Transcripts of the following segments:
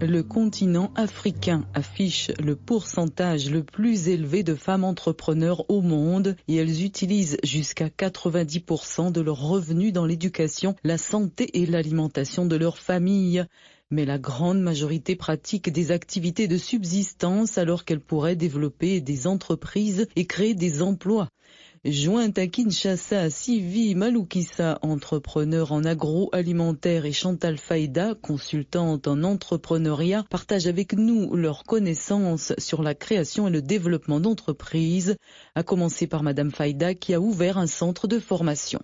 Le continent africain affiche le pourcentage le plus élevé de femmes entrepreneurs au monde et elles utilisent jusqu'à 90% de leurs revenus dans l'éducation, la santé et l'alimentation de leur famille. Mais la grande majorité pratique des activités de subsistance alors qu'elles pourraient développer des entreprises et créer des emplois. Jointe à Kinshasa, Sivi Maloukissa, entrepreneur en agroalimentaire et Chantal Faïda, consultante en entrepreneuriat, partagent avec nous leurs connaissances sur la création et le développement d'entreprises, à commencer par Madame Faïda qui a ouvert un centre de formation.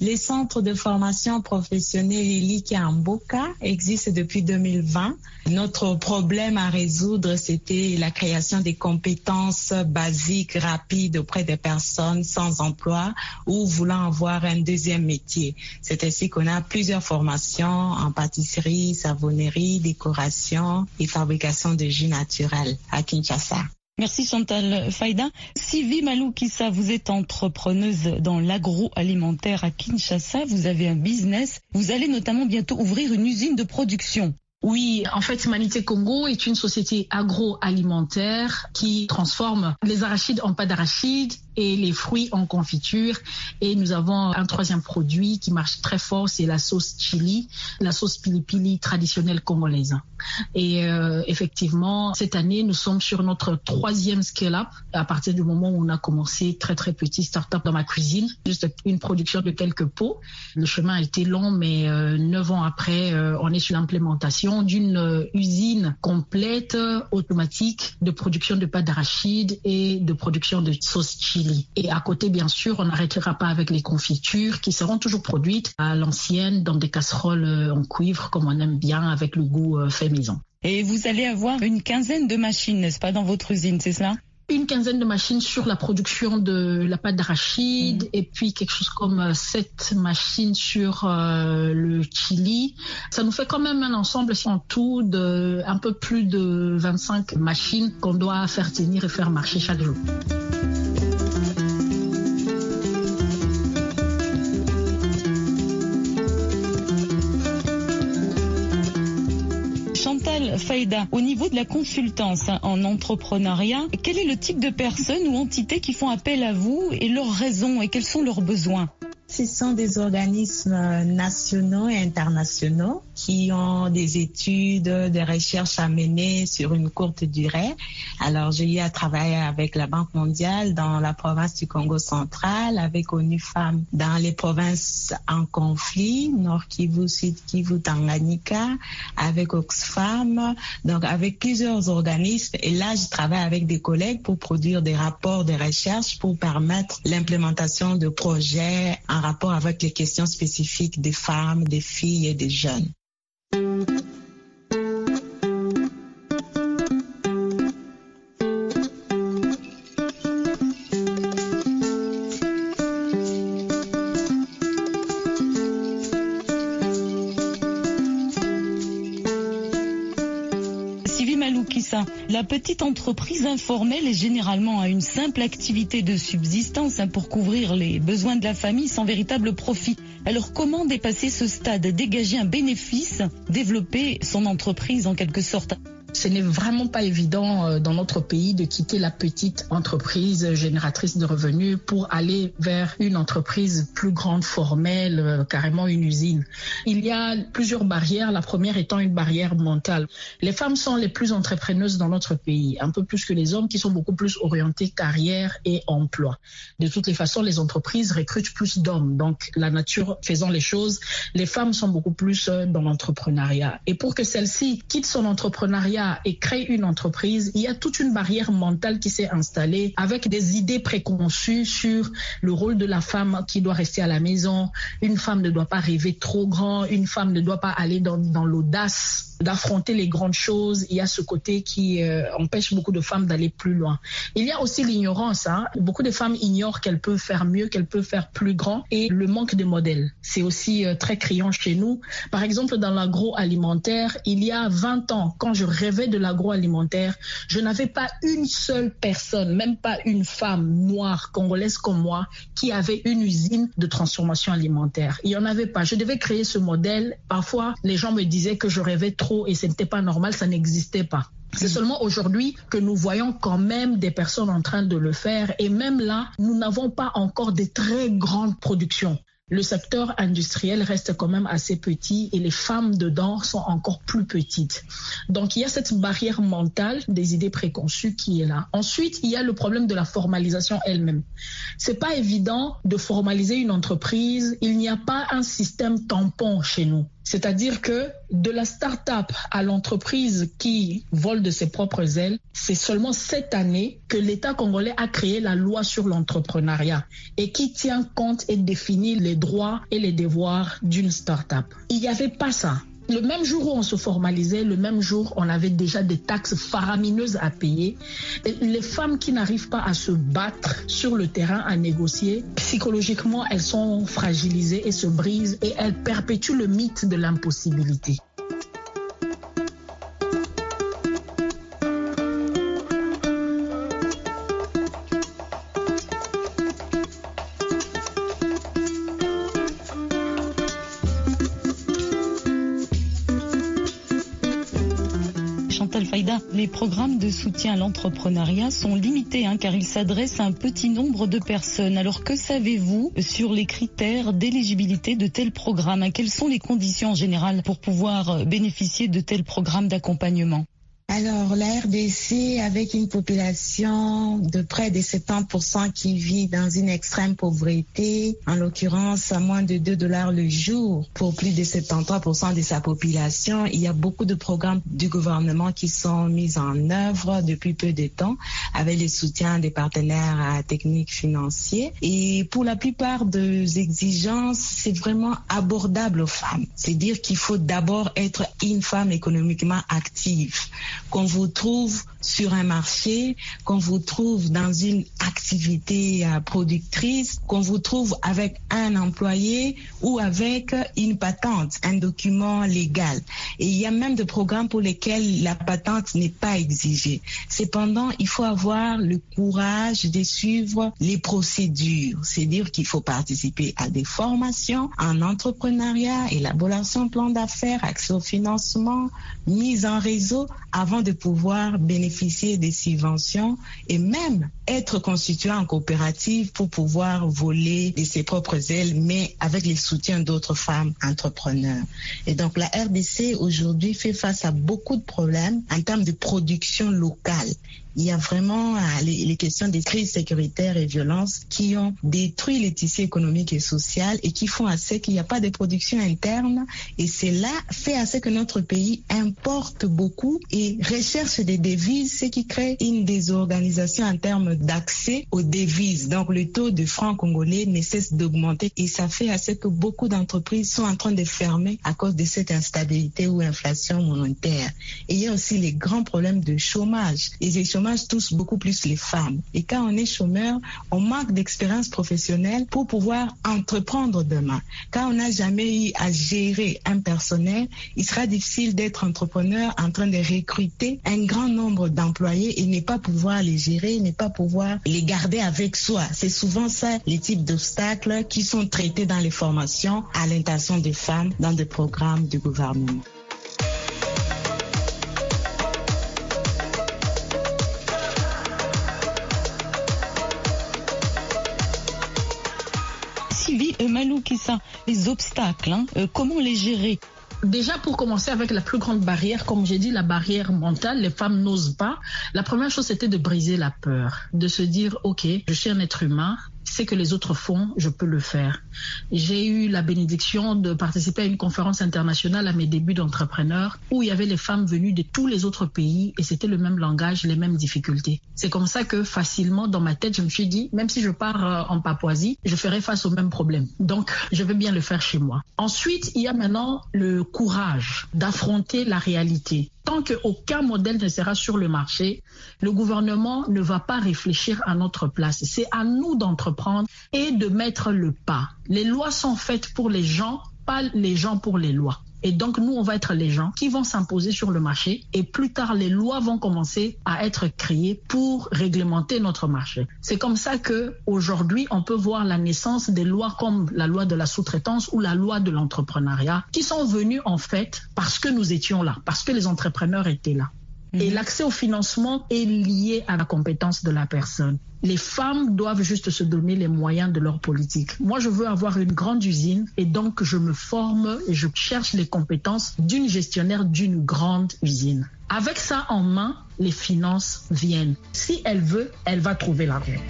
Les centres de formation professionnelle Eliki Amboka existent depuis 2020. Notre problème à résoudre, c'était la création des compétences basiques rapides auprès des personnes sans emploi ou voulant avoir un deuxième métier. C'est ainsi qu'on a plusieurs formations en pâtisserie, savonnerie, décoration et fabrication de jus naturels à Kinshasa. Merci Chantal Faïda. Sivi Maloukissa, vous êtes entrepreneuse dans l'agroalimentaire à Kinshasa. Vous avez un business. Vous allez notamment bientôt ouvrir une usine de production. Oui, en fait, Humanité Congo est une société agroalimentaire qui transforme les arachides en pâte d'arachide et les fruits en confiture. Et nous avons un troisième produit qui marche très fort, c'est la sauce chili, la sauce pili pili traditionnelle congolaise. Et euh, effectivement, cette année, nous sommes sur notre troisième scale-up à partir du moment où on a commencé très très petit start-up dans ma cuisine, juste une production de quelques pots. Le chemin a été long, mais euh, neuf ans après, euh, on est sur l'implémentation d'une euh, usine complète automatique de production de pâte d'arachide et de production de sauce chili. Et à côté, bien sûr, on n'arrêtera pas avec les confitures qui seront toujours produites à l'ancienne dans des casseroles euh, en cuivre comme on aime bien avec le goût euh, fait maison. Et vous allez avoir une quinzaine de machines, n'est-ce pas, dans votre usine, c'est cela? Une quinzaine de machines sur la production de la pâte d'arachide mmh. et puis quelque chose comme euh, sept machines sur euh, le chili. Ça nous fait quand même un ensemble en tout de un peu plus de 25 machines qu'on doit faire tenir et faire marcher chaque jour. Faïda, au niveau de la consultance en entrepreneuriat, quel est le type de personnes ou entités qui font appel à vous et leurs raisons et quels sont leurs besoins? Ce sont des organismes nationaux et internationaux qui ont des études, des recherches à mener sur une courte durée. Alors, j'ai eu à travailler avec la Banque mondiale dans la province du Congo central, avec ONU Femmes dans les provinces en conflit, Nord Kivu, Sud Kivu, Tanganyika, avec Oxfam, donc avec plusieurs organismes. Et là, je travaille avec des collègues pour produire des rapports de recherche pour permettre l'implémentation de projets en rapport avec les questions spécifiques des femmes, des filles et des jeunes. Petite entreprise informelle est généralement à une simple activité de subsistance hein, pour couvrir les besoins de la famille sans véritable profit. Alors comment dépasser ce stade, dégager un bénéfice, développer son entreprise en quelque sorte? Ce n'est vraiment pas évident euh, dans notre pays de quitter la petite entreprise génératrice de revenus pour aller vers une entreprise plus grande, formelle, euh, carrément une usine. Il y a plusieurs barrières, la première étant une barrière mentale. Les femmes sont les plus entrepreneuses dans notre pays, un peu plus que les hommes qui sont beaucoup plus orientés carrière et emploi. De toutes les façons, les entreprises recrutent plus d'hommes. Donc, la nature faisant les choses, les femmes sont beaucoup plus euh, dans l'entrepreneuriat. Et pour que celle-ci quitte son entrepreneuriat et crée une entreprise, il y a toute une barrière mentale qui s'est installée avec des idées préconçues sur le rôle de la femme qui doit rester à la maison. Une femme ne doit pas rêver trop grand, une femme ne doit pas aller dans, dans l'audace d'affronter les grandes choses. Il y a ce côté qui euh, empêche beaucoup de femmes d'aller plus loin. Il y a aussi l'ignorance. Hein. Beaucoup de femmes ignorent qu'elles peuvent faire mieux, qu'elles peuvent faire plus grand. Et le manque de modèles, c'est aussi euh, très criant chez nous. Par exemple, dans l'agroalimentaire, il y a 20 ans, quand je rêvais de l'agroalimentaire, je n'avais pas une seule personne, même pas une femme noire, congolaise comme moi, qui avait une usine de transformation alimentaire. Il n'y en avait pas. Je devais créer ce modèle. Parfois, les gens me disaient que je rêvais trop et ce n'était pas normal, ça n'existait pas. C'est seulement aujourd'hui que nous voyons quand même des personnes en train de le faire et même là, nous n'avons pas encore de très grandes productions le secteur industriel reste quand même assez petit et les femmes dedans sont encore plus petites. Donc il y a cette barrière mentale des idées préconçues qui est là. Ensuite, il y a le problème de la formalisation elle-même. C'est pas évident de formaliser une entreprise. Il n'y a pas un système tampon chez nous. C'est-à-dire que de la start-up à l'entreprise qui vole de ses propres ailes, c'est seulement cette année que l'État congolais a créé la loi sur l'entrepreneuriat et qui tient compte et définit les droits et les devoirs d'une start-up. Il n'y avait pas ça. Le même jour où on se formalisait, le même jour, on avait déjà des taxes faramineuses à payer. Les femmes qui n'arrivent pas à se battre sur le terrain, à négocier, psychologiquement, elles sont fragilisées et se brisent et elles perpétuent le mythe de l'impossibilité. Les programmes de soutien à l'entrepreneuriat sont limités hein, car ils s'adressent à un petit nombre de personnes. Alors que savez-vous sur les critères d'éligibilité de tels programmes Quelles sont les conditions générales pour pouvoir bénéficier de tels programmes d'accompagnement? Alors, la RDC, avec une population de près de 70% qui vit dans une extrême pauvreté, en l'occurrence à moins de 2 dollars le jour pour plus de 73% de sa population, il y a beaucoup de programmes du gouvernement qui sont mis en œuvre depuis peu de temps avec le soutien des partenaires techniques financiers. Et pour la plupart des exigences, c'est vraiment abordable aux femmes. C'est dire qu'il faut d'abord être une femme économiquement active qu'on vous trouve sur un marché, qu'on vous trouve dans une activité euh, productrice, qu'on vous trouve avec un employé ou avec une patente, un document légal. Et il y a même des programmes pour lesquels la patente n'est pas exigée. Cependant, il faut avoir le courage de suivre les procédures. C'est dire qu'il faut participer à des formations en entrepreneuriat, élaboration de plan d'affaires, accès au financement, mise en réseau avant de pouvoir bénéficier des subventions et même être constitué en coopérative pour pouvoir voler de ses propres ailes, mais avec le soutien d'autres femmes entrepreneurs. Et donc la RDC aujourd'hui fait face à beaucoup de problèmes en termes de production locale il y a vraiment euh, les, questions des crises sécuritaires et violences qui ont détruit les tissus économiques et sociaux et qui font ce qu'il n'y a pas de production interne. Et cela fait à ce que notre pays importe beaucoup et recherche des devises, ce qui crée une désorganisation en termes d'accès aux devises. Donc le taux de francs congolais ne cesse d'augmenter et ça fait ce que beaucoup d'entreprises sont en train de fermer à cause de cette instabilité ou inflation monétaire. Et il y a aussi les grands problèmes de chômage. Les chômage tous beaucoup plus les femmes. Et quand on est chômeur, on manque d'expérience professionnelle pour pouvoir entreprendre demain. Quand on n'a jamais eu à gérer un personnel, il sera difficile d'être entrepreneur en train de recruter un grand nombre d'employés et ne pas pouvoir les gérer, ne pas pouvoir les garder avec soi. C'est souvent ça les types d'obstacles qui sont traités dans les formations à l'intention des femmes dans des programmes du gouvernement. Ça, les obstacles, hein, comment les gérer? Déjà, pour commencer avec la plus grande barrière, comme j'ai dit, la barrière mentale, les femmes n'osent pas. La première chose, c'était de briser la peur, de se dire, OK, je suis un être humain, ce que les autres font, je peux le faire. J'ai eu la bénédiction de participer à une conférence internationale à mes débuts d'entrepreneur où il y avait les femmes venues de tous les autres pays et c'était le même langage, les mêmes difficultés. C'est comme ça que facilement dans ma tête, je me suis dit, même si je pars euh, en Papouasie, je ferai face au même problème. Donc, je vais bien le faire chez moi. Ensuite, il y a maintenant le courage d'affronter la réalité tant qu'aucun modèle ne sera sur le marché, le gouvernement ne va pas réfléchir à notre place. C'est à nous d'entreprendre et de mettre le pas. Les lois sont faites pour les gens, pas les gens pour les lois. Et donc, nous, on va être les gens qui vont s'imposer sur le marché et plus tard, les lois vont commencer à être créées pour réglementer notre marché. C'est comme ça que aujourd'hui, on peut voir la naissance des lois comme la loi de la sous-traitance ou la loi de l'entrepreneuriat qui sont venues en fait parce que nous étions là, parce que les entrepreneurs étaient là. Et mhm. l'accès au financement est lié à la compétence de la personne. Les femmes doivent juste se donner les moyens de leur politique. Moi, je veux avoir une grande usine et donc je me forme et je cherche les compétences d'une gestionnaire d'une grande usine. Avec ça en main, les finances viennent. Si elle veut, elle va trouver l'argent.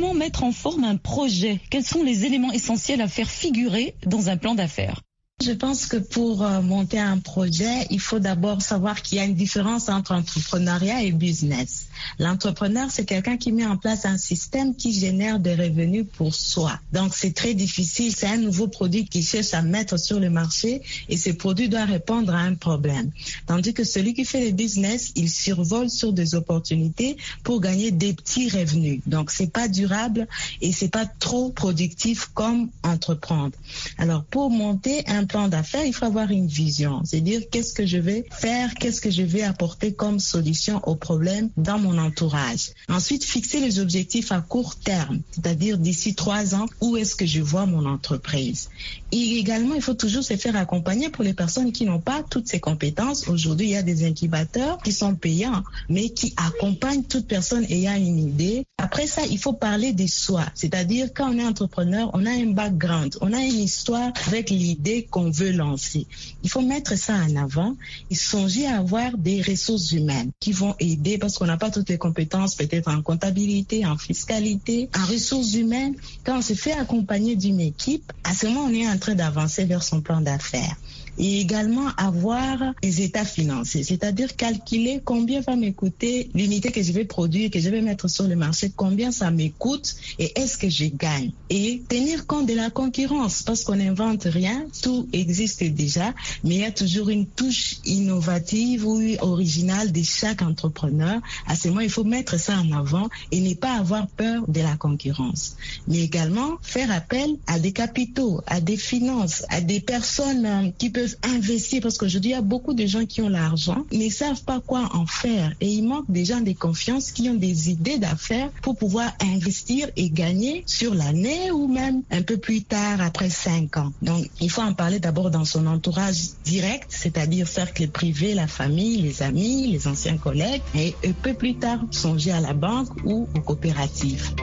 Comment mettre en forme un projet? Quels sont les éléments essentiels à faire figurer dans un plan d'affaires? Je pense que pour euh, monter un projet, il faut d'abord savoir qu'il y a une différence entre entrepreneuriat et business. L'entrepreneur, c'est quelqu'un qui met en place un système qui génère des revenus pour soi. Donc, c'est très difficile. C'est un nouveau produit qu'il cherche à mettre sur le marché et ce produit doit répondre à un problème. Tandis que celui qui fait le business, il survole sur des opportunités pour gagner des petits revenus. Donc, c'est pas durable et c'est pas trop productif comme entreprendre. Alors, pour monter un plan d'affaires, il faut avoir une vision. C'est-à-dire qu'est-ce que je vais faire, qu'est-ce que je vais apporter comme solution au problème dans mon entourage. Ensuite, fixer les objectifs à court terme, c'est-à-dire d'ici trois ans, où est-ce que je vois mon entreprise. Et également, il faut toujours se faire accompagner pour les personnes qui n'ont pas toutes ces compétences. Aujourd'hui, il y a des incubateurs qui sont payants, mais qui accompagnent toute personne ayant une idée. Après ça, il faut parler de soi, c'est-à-dire quand on est entrepreneur, on a un background, on a une histoire avec l'idée qu'on veut lancer. Il faut mettre ça en avant et songer à avoir des ressources humaines qui vont aider parce qu'on n'a pas toutes les compétences, peut-être en comptabilité, en fiscalité, en ressources humaines. Quand on se fait accompagner d'une équipe, à ce moment, on est en train d'avancer vers son plan d'affaires et également avoir les états financiers, c'est-à-dire calculer combien va m'écouter l'unité que je vais produire, que je vais mettre sur le marché, combien ça m'écoute et est-ce que je gagne. Et tenir compte de la concurrence parce qu'on n'invente rien, tout existe déjà, mais il y a toujours une touche innovative ou originale de chaque entrepreneur. À ce moment, il faut mettre ça en avant et ne pas avoir peur de la concurrence. Mais également faire appel à des capitaux, à des finances, à des personnes euh, qui peuvent investir parce qu'aujourd'hui, il y a beaucoup de gens qui ont l'argent, mais ne savent pas quoi en faire. Et il manque des gens de confiance qui ont des idées d'affaires pour pouvoir investir et gagner sur l'année ou même un peu plus tard, après cinq ans. Donc, il faut en parler d'abord dans son entourage direct, c'est-à-dire cercle privé, la famille, les amis, les anciens collègues, et un peu plus tard, songer à la banque ou aux coopératives.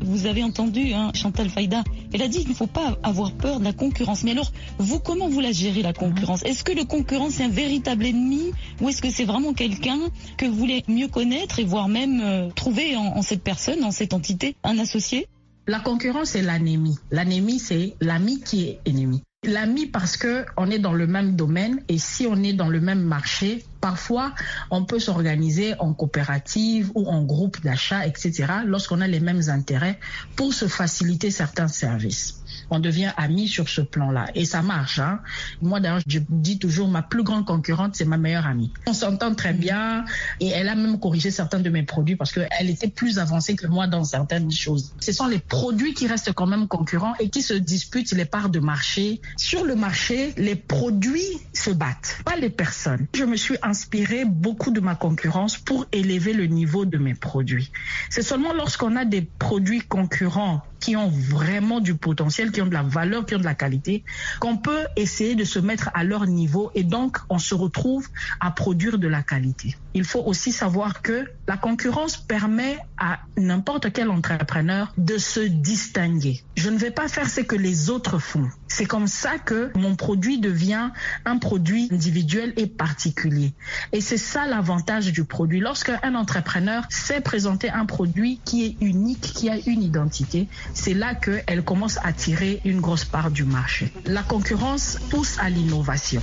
Vous avez entendu hein, Chantal Faïda, elle a dit qu'il ne faut pas avoir peur de la concurrence. Mais alors, vous, comment vous la gérez, la concurrence? Est-ce que le concurrent, c'est un véritable ennemi? Ou est-ce que c'est vraiment quelqu'un que vous voulez mieux connaître et voire même euh, trouver en, cette personne, en cette entité, un associé? La concurrence, c'est l'ennemi. L'ennemi, c'est l'ami qui est ennemi. L'ami parce que on est dans le même domaine et si on est dans le même marché, Parfois, on peut s'organiser en coopérative ou en groupe d'achat, etc., lorsqu'on a les mêmes intérêts pour se faciliter certains services on devient amis sur ce plan-là. Et ça marche. Hein. Moi, d'ailleurs, je dis toujours, ma plus grande concurrente, c'est ma meilleure amie. On s'entend très bien et elle a même corrigé certains de mes produits parce qu'elle était plus avancée que moi dans certaines choses. Ce sont les produits qui restent quand même concurrents et qui se disputent les parts de marché. Sur le marché, les produits se battent, pas les personnes. Je me suis inspiré beaucoup de ma concurrence pour élever le niveau de mes produits. C'est seulement lorsqu'on a des produits concurrents qui ont vraiment du potentiel, qui ont de la valeur, qui ont de la qualité, qu'on peut essayer de se mettre à leur niveau et donc on se retrouve à produire de la qualité. Il faut aussi savoir que la concurrence permet à n'importe quel entrepreneur de se distinguer. Je ne vais pas faire ce que les autres font. C'est comme ça que mon produit devient un produit individuel et particulier. Et c'est ça l'avantage du produit. Lorsqu'un entrepreneur sait présenter un produit qui est unique, qui a une identité, c'est là qu'elle commence à tirer une grosse part du marché. La concurrence pousse à l'innovation.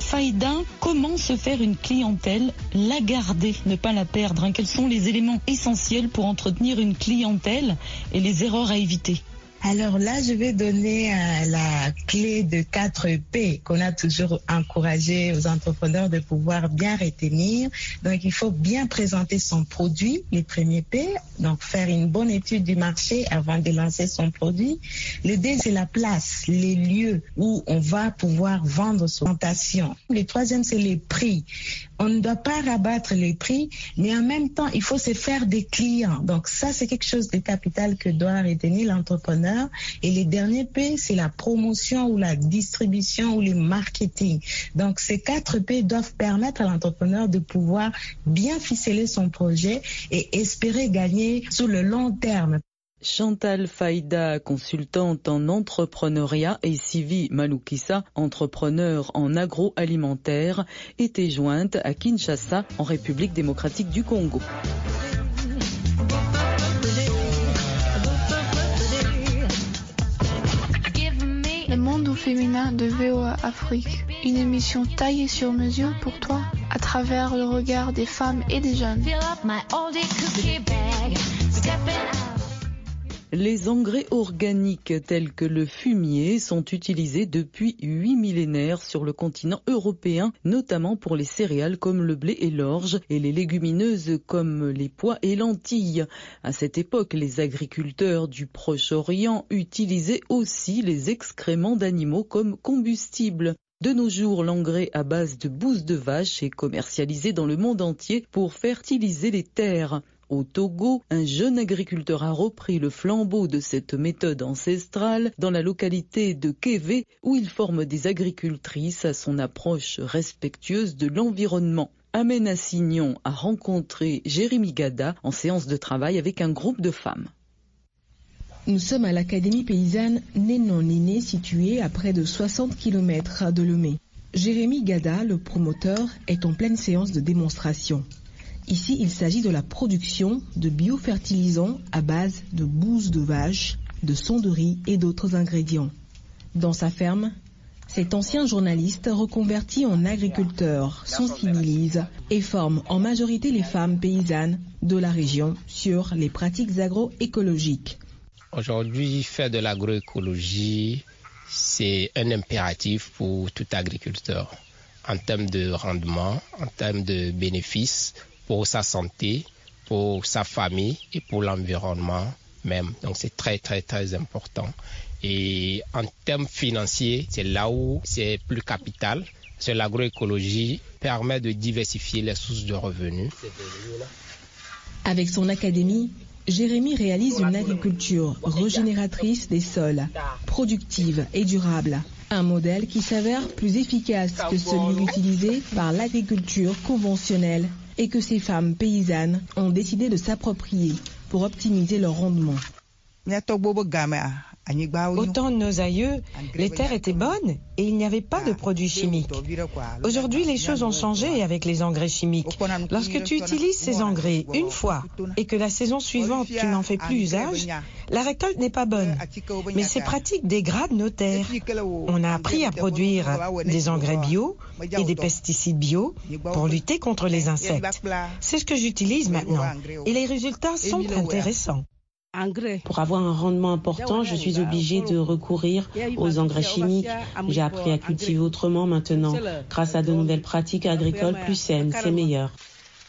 Faïda, comment se faire une clientèle, la garder, ne pas la perdre hein? Quels sont les éléments essentiels pour entretenir une clientèle et les erreurs à éviter? Alors là, je vais donner euh, la clé de 4 P qu'on a toujours encouragé aux entrepreneurs de pouvoir bien retenir. Donc, il faut bien présenter son produit, les premiers P. Donc, faire une bonne étude du marché avant de lancer son produit. Le D, c'est la place, les lieux où on va pouvoir vendre son plantation. Le troisième, c'est les prix. On ne doit pas rabattre les prix, mais en même temps, il faut se faire des clients. Donc, ça, c'est quelque chose de capital que doit retenir l'entrepreneur et les derniers P, c'est la promotion ou la distribution ou le marketing. Donc ces quatre P doivent permettre à l'entrepreneur de pouvoir bien ficeler son projet et espérer gagner sur le long terme. Chantal Faïda, consultante en entrepreneuriat, et Sivi Maloukissa, entrepreneur en agroalimentaire, était jointe à Kinshasa, en République démocratique du Congo. Féminin de VOA Afrique, une émission taillée sur mesure pour toi à travers le regard des femmes et des jeunes. Les engrais organiques tels que le fumier sont utilisés depuis huit millénaires sur le continent européen, notamment pour les céréales comme le blé et l'orge et les légumineuses comme les pois et lentilles. À cette époque, les agriculteurs du Proche-Orient utilisaient aussi les excréments d'animaux comme combustible. De nos jours, l'engrais à base de bouse de vache est commercialisé dans le monde entier pour fertiliser les terres. Au Togo, un jeune agriculteur a repris le flambeau de cette méthode ancestrale dans la localité de Kévé où il forme des agricultrices à son approche respectueuse de l'environnement. Amena Signon a rencontré Jérémy Gada en séance de travail avec un groupe de femmes. Nous sommes à l'Académie paysanne Nénon-Néné située à près de 60 km de Lomé. Jérémy Gada, le promoteur, est en pleine séance de démonstration. Ici, il s'agit de la production de biofertilisants à base de bouse de vache, de son de riz et d'autres ingrédients. Dans sa ferme, cet ancien journaliste reconverti en agriculteur sensibilise et forme en majorité les femmes paysannes de la région sur les pratiques agroécologiques. Aujourd'hui, faire de l'agroécologie, c'est un impératif pour tout agriculteur en termes de rendement, en termes de bénéfices, pour sa santé, pour sa famille et pour l'environnement même. Donc c'est très très très important. Et en termes financiers, c'est là où c'est plus capital. C'est l'agroécologie permet de diversifier les sources de revenus. Avec son académie, Jérémy réalise une agriculture régénératrice des sols, productive et durable. Un modèle qui s'avère plus efficace que celui utilisé par l'agriculture conventionnelle et que ces femmes paysannes ont décidé de s'approprier pour optimiser leur rendement. Autant de nos aïeux, les terres étaient bonnes et il n'y avait pas de produits chimiques. Aujourd'hui, les choses ont changé avec les engrais chimiques. Lorsque tu utilises ces engrais une fois et que la saison suivante tu n'en fais plus usage, la récolte n'est pas bonne. Mais ces pratiques dégradent nos terres. On a appris à produire des engrais bio et des pesticides bio pour lutter contre les insectes. C'est ce que j'utilise maintenant et les résultats sont intéressants. Pour avoir un rendement important, je suis obligée de recourir aux engrais chimiques. J'ai appris à cultiver autrement maintenant. Grâce à de nouvelles pratiques agricoles plus saines, c'est meilleur.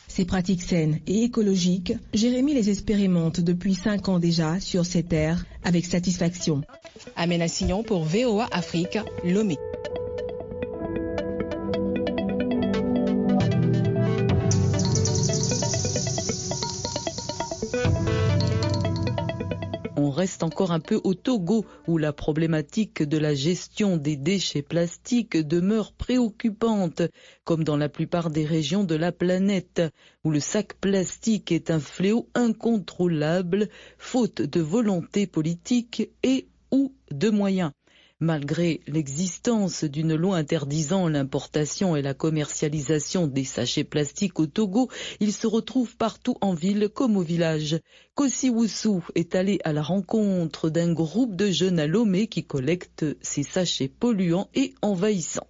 Ces pratiques saines et écologiques, Jérémy les expérimente depuis 5 ans déjà sur ses terres avec satisfaction. Amena Sillon pour VOA Afrique, Lomé. Reste encore un peu au Togo, où la problématique de la gestion des déchets plastiques demeure préoccupante, comme dans la plupart des régions de la planète, où le sac plastique est un fléau incontrôlable, faute de volonté politique et ou de moyens. Malgré l'existence d'une loi interdisant l'importation et la commercialisation des sachets plastiques au Togo, ils se retrouvent partout en ville comme au village. Kossi est allé à la rencontre d'un groupe de jeunes à qui collectent ces sachets polluants et envahissants.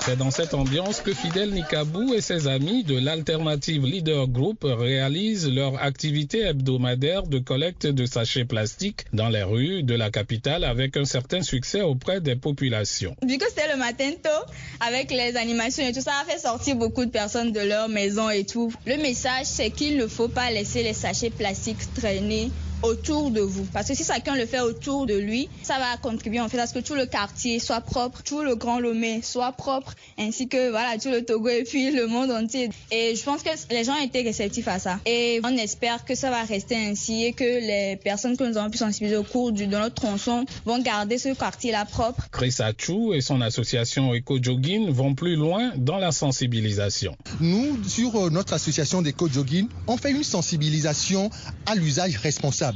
C'est dans cette ambiance que Fidel Nikabou et ses amis de l'Alternative Leader Group réalisent leur activité hebdomadaire de collecte de sachets plastiques dans les rues de la capitale avec un certain succès auprès des populations. Vu que c'était le matin tôt, avec les animations et tout ça, a fait sortir beaucoup de personnes de leur maison et tout. Le message, c'est qu'il ne faut pas laisser les sachets plastiques traîner autour de vous. Parce que si chacun le fait autour de lui, ça va contribuer en fait à ce que tout le quartier soit propre, tout le Grand Lomé soit propre, ainsi que voilà tout le Togo et puis le monde entier. Et je pense que les gens étaient réceptifs à ça. Et on espère que ça va rester ainsi et que les personnes que nous avons pu sensibiliser au cours de notre tronçon vont garder ce quartier-là propre. Chris Achou et son association Eco Jogging vont plus loin dans la sensibilisation. Nous, sur euh, notre association d'Eco Jogging, on fait une sensibilisation à l'usage responsable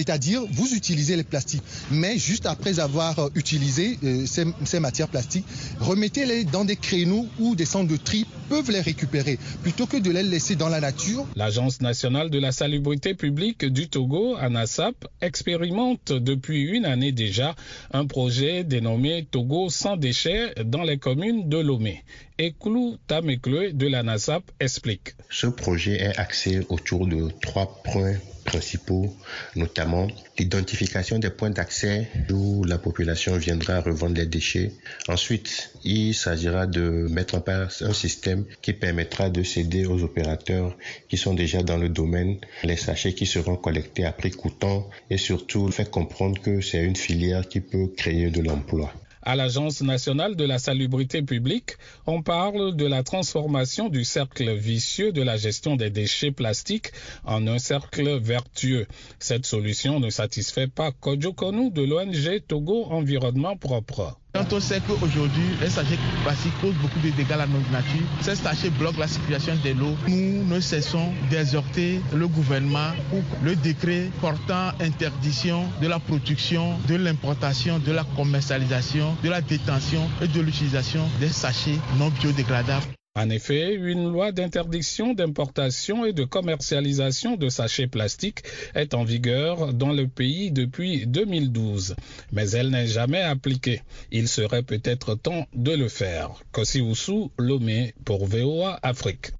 c'est-à-dire, vous utilisez les plastiques, mais juste après avoir euh, utilisé euh, ces, matières plastiques, remettez-les dans des créneaux où des centres de tri peuvent les récupérer, plutôt que de les laisser dans la nature. L'Agence nationale de la salubrité publique du Togo, ANASAP, expérimente depuis une année déjà un projet dénommé Togo sans déchets dans les communes de Lomé. Eklou Tamekle de l'ANASAP explique. Ce projet est axé autour de trois points principaux, notamment l'identification des points d'accès où la population viendra revendre les déchets. Ensuite, il s'agira de mettre en place un système qui permettra de céder aux opérateurs qui sont déjà dans le domaine les sachets qui seront collectés à prix coûtant et surtout faire comprendre que c'est une filière qui peut créer de l'emploi. À l'Agence nationale de la salubrité publique, on parle de la transformation du cercle vicieux de la gestion des déchets plastiques en un cercle vertueux. Cette solution ne satisfait pas Kodjo de l'ONG Togo Environnement Propre. Quand on sait qu'aujourd'hui, les sachets plastiques causent beaucoup de dégâts à la nature, ces sachets bloquent la circulation de l'eau. Nous ne cessons d'exhorter le gouvernement pour le décret portant interdiction de la production, de l'importation, de la commercialisation, de la détention et de l'utilisation des sachets non biodégradables. En effet, une loi d'interdiction d'importation et de commercialisation de sachets plastiques est en vigueur dans le pays depuis 2012, mais elle n'est jamais appliquée. Il serait peut-être temps de le faire. Kossi Lomé pour VOA Afrique.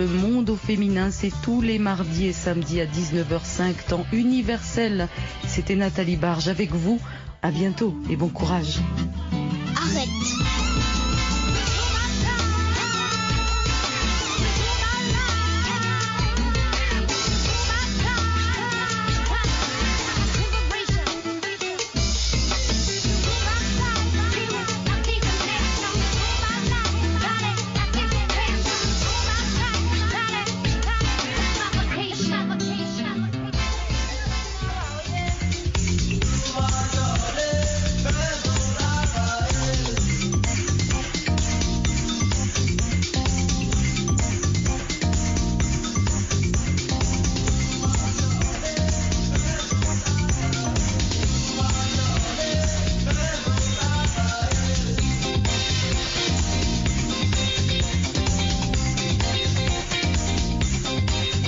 Le monde au féminin, c'est tous les mardis et samedis à 19h05, temps universel. C'était Nathalie Barge avec vous. À bientôt et bon courage.